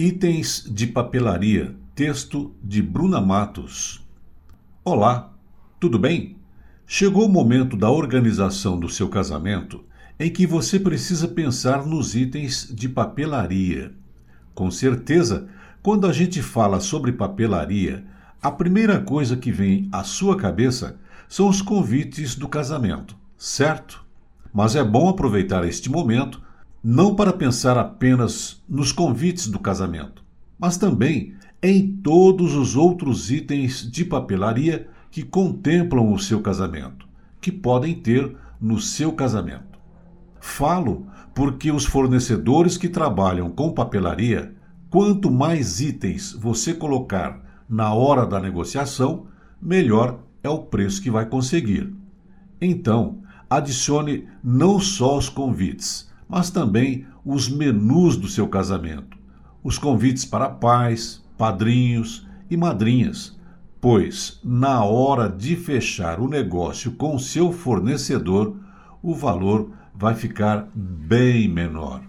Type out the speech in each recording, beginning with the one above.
Itens de papelaria. Texto de Bruna Matos. Olá, tudo bem? Chegou o momento da organização do seu casamento em que você precisa pensar nos itens de papelaria. Com certeza, quando a gente fala sobre papelaria, a primeira coisa que vem à sua cabeça são os convites do casamento, certo? Mas é bom aproveitar este momento não para pensar apenas nos convites do casamento, mas também em todos os outros itens de papelaria que contemplam o seu casamento, que podem ter no seu casamento. Falo porque os fornecedores que trabalham com papelaria, quanto mais itens você colocar na hora da negociação, melhor é o preço que vai conseguir. Então, adicione não só os convites, mas também os menus do seu casamento, os convites para pais, padrinhos e madrinhas, pois na hora de fechar o negócio com seu fornecedor, o valor vai ficar bem menor.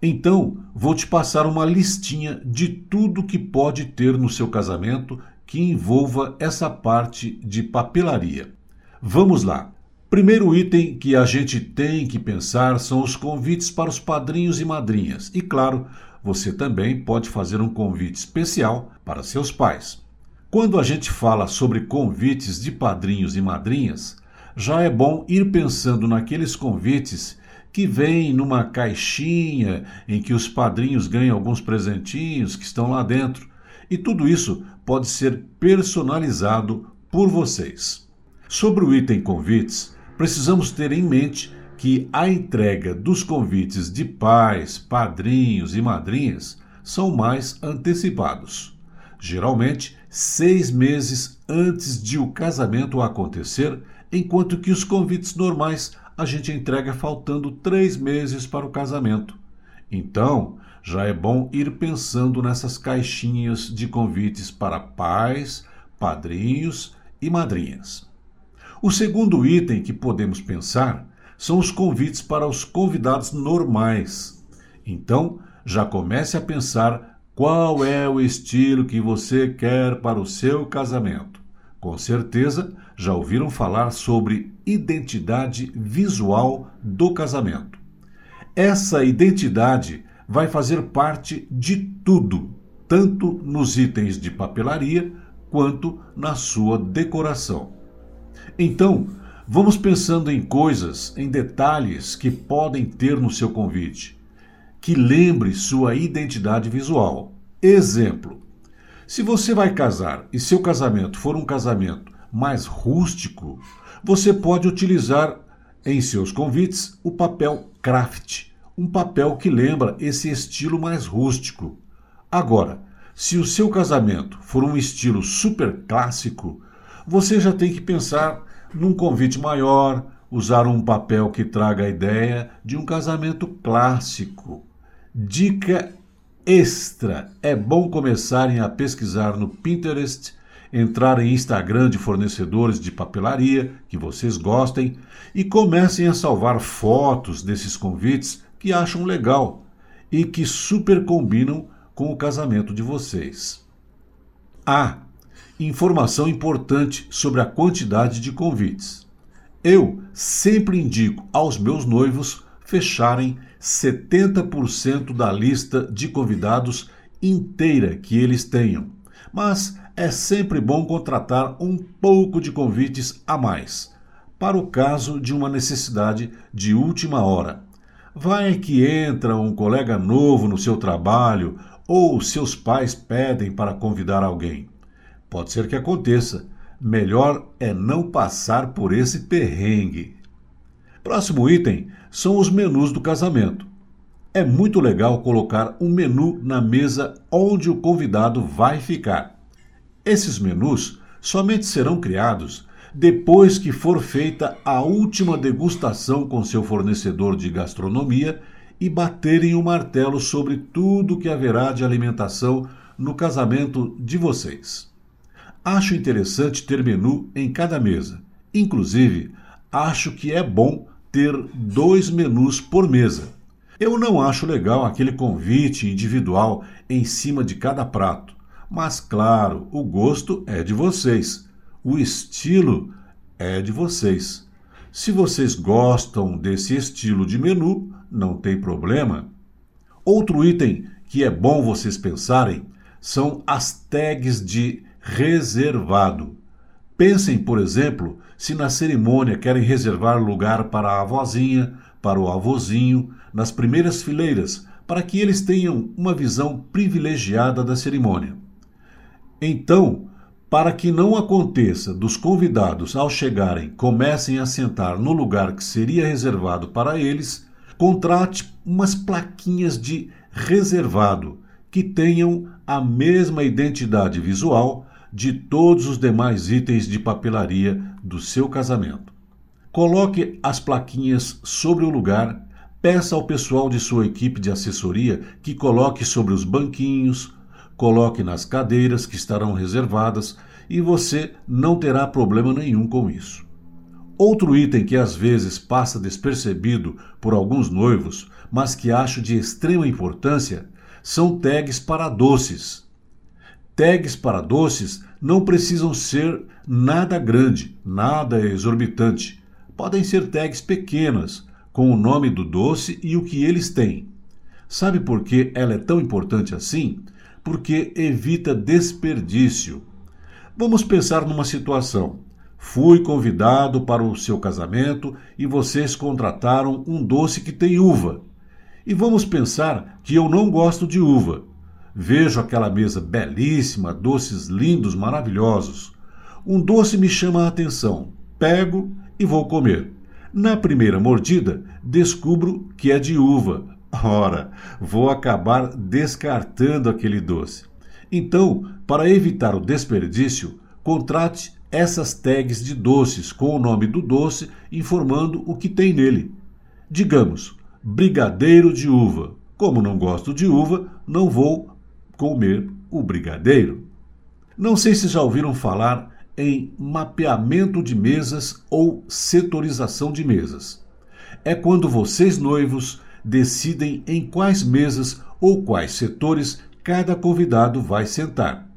Então, vou te passar uma listinha de tudo que pode ter no seu casamento que envolva essa parte de papelaria. Vamos lá! Primeiro item que a gente tem que pensar são os convites para os padrinhos e madrinhas. E claro, você também pode fazer um convite especial para seus pais. Quando a gente fala sobre convites de padrinhos e madrinhas, já é bom ir pensando naqueles convites que vêm numa caixinha em que os padrinhos ganham alguns presentinhos que estão lá dentro. E tudo isso pode ser personalizado por vocês. Sobre o item convites, precisamos ter em mente que a entrega dos convites de pais, padrinhos e madrinhas são mais antecipados. Geralmente, seis meses antes de o casamento acontecer, enquanto que os convites normais a gente entrega faltando três meses para o casamento. Então, já é bom ir pensando nessas caixinhas de convites para pais, padrinhos e madrinhas. O segundo item que podemos pensar são os convites para os convidados normais. Então, já comece a pensar qual é o estilo que você quer para o seu casamento. Com certeza, já ouviram falar sobre identidade visual do casamento. Essa identidade vai fazer parte de tudo, tanto nos itens de papelaria quanto na sua decoração. Então, vamos pensando em coisas, em detalhes que podem ter no seu convite, que lembre sua identidade visual. Exemplo: se você vai casar e seu casamento for um casamento mais rústico, você pode utilizar em seus convites o papel craft, um papel que lembra esse estilo mais rústico. Agora, se o seu casamento for um estilo super clássico, você já tem que pensar num convite maior, usar um papel que traga a ideia de um casamento clássico. Dica extra: é bom começarem a pesquisar no Pinterest, entrar em Instagram de fornecedores de papelaria que vocês gostem e comecem a salvar fotos desses convites que acham legal e que super combinam com o casamento de vocês. Ah, informação importante sobre a quantidade de convites. Eu sempre indico aos meus noivos fecharem 70% da lista de convidados inteira que eles tenham, mas é sempre bom contratar um pouco de convites a mais, para o caso de uma necessidade de última hora. Vai que entra um colega novo no seu trabalho ou seus pais pedem para convidar alguém. Pode ser que aconteça. Melhor é não passar por esse perrengue. Próximo item são os menus do casamento. É muito legal colocar um menu na mesa onde o convidado vai ficar. Esses menus somente serão criados depois que for feita a última degustação com seu fornecedor de gastronomia e baterem o martelo sobre tudo que haverá de alimentação no casamento de vocês. Acho interessante ter menu em cada mesa. Inclusive, acho que é bom ter dois menus por mesa. Eu não acho legal aquele convite individual em cima de cada prato. Mas, claro, o gosto é de vocês. O estilo é de vocês. Se vocês gostam desse estilo de menu, não tem problema. Outro item que é bom vocês pensarem são as tags de reservado. Pensem, por exemplo, se na cerimônia querem reservar lugar para a avózinha, para o avôzinho, nas primeiras fileiras, para que eles tenham uma visão privilegiada da cerimônia. Então, para que não aconteça dos convidados, ao chegarem, comecem a sentar no lugar que seria reservado para eles, contrate umas plaquinhas de reservado que tenham a mesma identidade visual de todos os demais itens de papelaria do seu casamento. Coloque as plaquinhas sobre o lugar, peça ao pessoal de sua equipe de assessoria que coloque sobre os banquinhos, coloque nas cadeiras que estarão reservadas e você não terá problema nenhum com isso. Outro item que às vezes passa despercebido por alguns noivos, mas que acho de extrema importância, são tags para doces. Tags para doces não precisam ser nada grande, nada exorbitante. Podem ser tags pequenas, com o nome do doce e o que eles têm. Sabe por que ela é tão importante assim? porque evita desperdício. Vamos pensar numa situação. Fui convidado para o seu casamento e vocês contrataram um doce que tem uva. E vamos pensar que eu não gosto de uva. Vejo aquela mesa belíssima, doces lindos, maravilhosos. Um doce me chama a atenção. Pego e vou comer. Na primeira mordida, descubro que é de uva. Ora, vou acabar descartando aquele doce. Então, para evitar o desperdício, contrate essas tags de doces com o nome do doce informando o que tem nele. Digamos, brigadeiro de uva. Como não gosto de uva, não vou comer o brigadeiro. Não sei se já ouviram falar em mapeamento de mesas ou setorização de mesas. É quando vocês noivos decidem em quais mesas ou quais setores cada convidado vai sentar.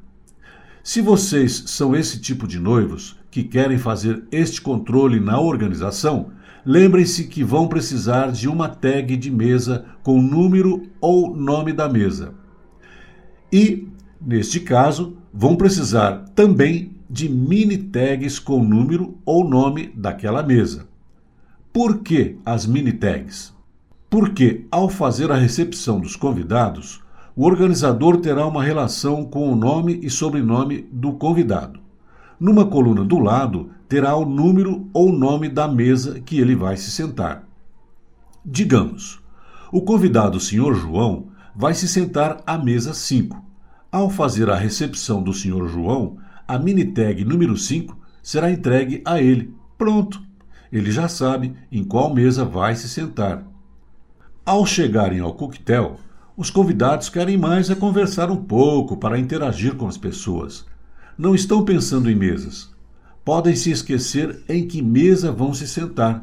Se vocês são esse tipo de noivos que querem fazer este controle na organização, lembrem-se que vão precisar de uma tag de mesa com número ou nome da mesa. E, neste caso, vão precisar também de mini tags com número ou nome daquela mesa. Por que as mini tags? Porque, ao fazer a recepção dos convidados, o organizador terá uma relação com o nome e sobrenome do convidado. Numa coluna do lado, terá o número ou nome da mesa que ele vai se sentar. Digamos, o convidado Sr. João vai se sentar à mesa 5. Ao fazer a recepção do Sr. João, a mini tag número 5 será entregue a ele. Pronto! Ele já sabe em qual mesa vai se sentar. Ao chegarem ao coquetel, os convidados querem mais é conversar um pouco para interagir com as pessoas. Não estão pensando em mesas. Podem se esquecer em que mesa vão se sentar.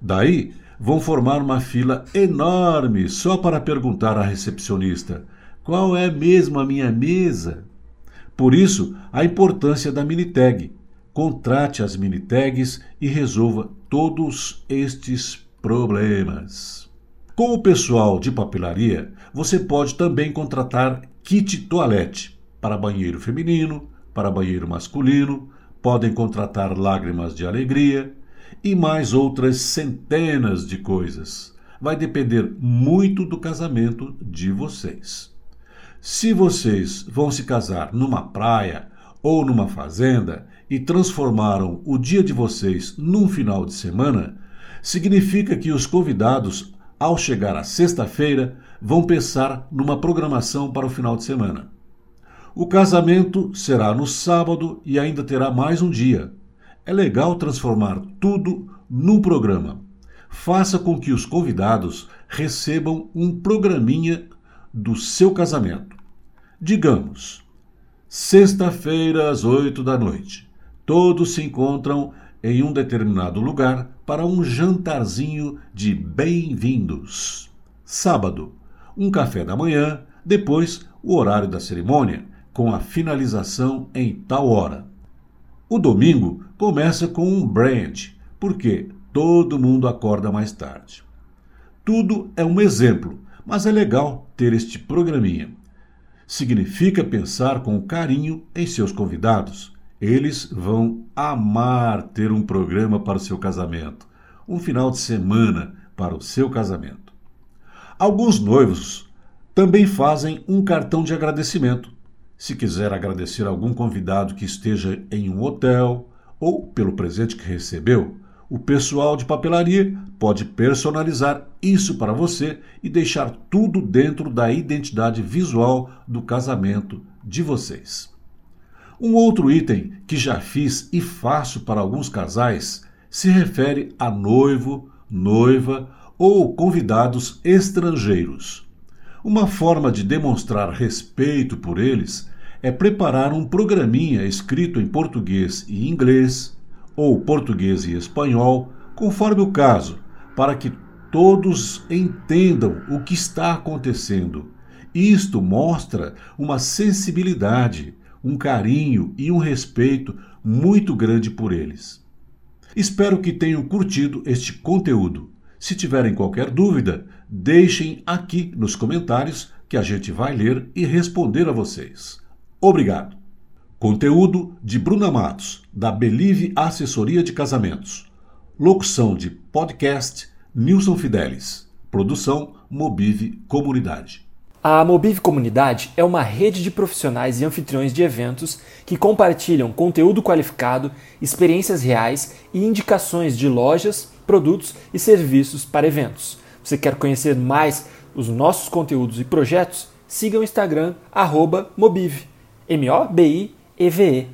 Daí, vão formar uma fila enorme só para perguntar à recepcionista: qual é mesmo a minha mesa? Por isso, a importância da mini tag. Contrate as mini tags e resolva todos estes problemas. Com o pessoal de papelaria, você pode também contratar kit toalete para banheiro feminino, para banheiro masculino, podem contratar lágrimas de alegria e mais outras centenas de coisas. Vai depender muito do casamento de vocês. Se vocês vão se casar numa praia ou numa fazenda e transformaram o dia de vocês num final de semana, significa que os convidados ao chegar à sexta-feira, vão pensar numa programação para o final de semana. O casamento será no sábado e ainda terá mais um dia. É legal transformar tudo num programa. Faça com que os convidados recebam um programinha do seu casamento. Digamos, sexta-feira às oito da noite. Todos se encontram em um determinado lugar para um jantarzinho de bem-vindos. Sábado, um café da manhã, depois o horário da cerimônia, com a finalização em tal hora. O domingo começa com um brand, porque todo mundo acorda mais tarde. Tudo é um exemplo, mas é legal ter este programinha. Significa pensar com carinho em seus convidados. Eles vão amar ter um programa para o seu casamento, um final de semana para o seu casamento. Alguns noivos também fazem um cartão de agradecimento. Se quiser agradecer algum convidado que esteja em um hotel ou pelo presente que recebeu, o pessoal de papelaria pode personalizar isso para você e deixar tudo dentro da identidade visual do casamento de vocês. Um outro item que já fiz e faço para alguns casais se refere a noivo, noiva ou convidados estrangeiros. Uma forma de demonstrar respeito por eles é preparar um programinha escrito em português e inglês ou português e espanhol, conforme o caso, para que todos entendam o que está acontecendo. Isto mostra uma sensibilidade, um carinho e um respeito muito grande por eles. Espero que tenham curtido este conteúdo. Se tiverem qualquer dúvida, deixem aqui nos comentários que a gente vai ler e responder a vocês. Obrigado! Conteúdo de Bruna Matos, da Believe Assessoria de Casamentos. Locução de podcast Nilson Fidelis. Produção Mobive Comunidade. A Mobive Comunidade é uma rede de profissionais e anfitriões de eventos que compartilham conteúdo qualificado, experiências reais e indicações de lojas, produtos e serviços para eventos. Você quer conhecer mais os nossos conteúdos e projetos? Siga o Instagram, Mobive, M-O-B-I EVE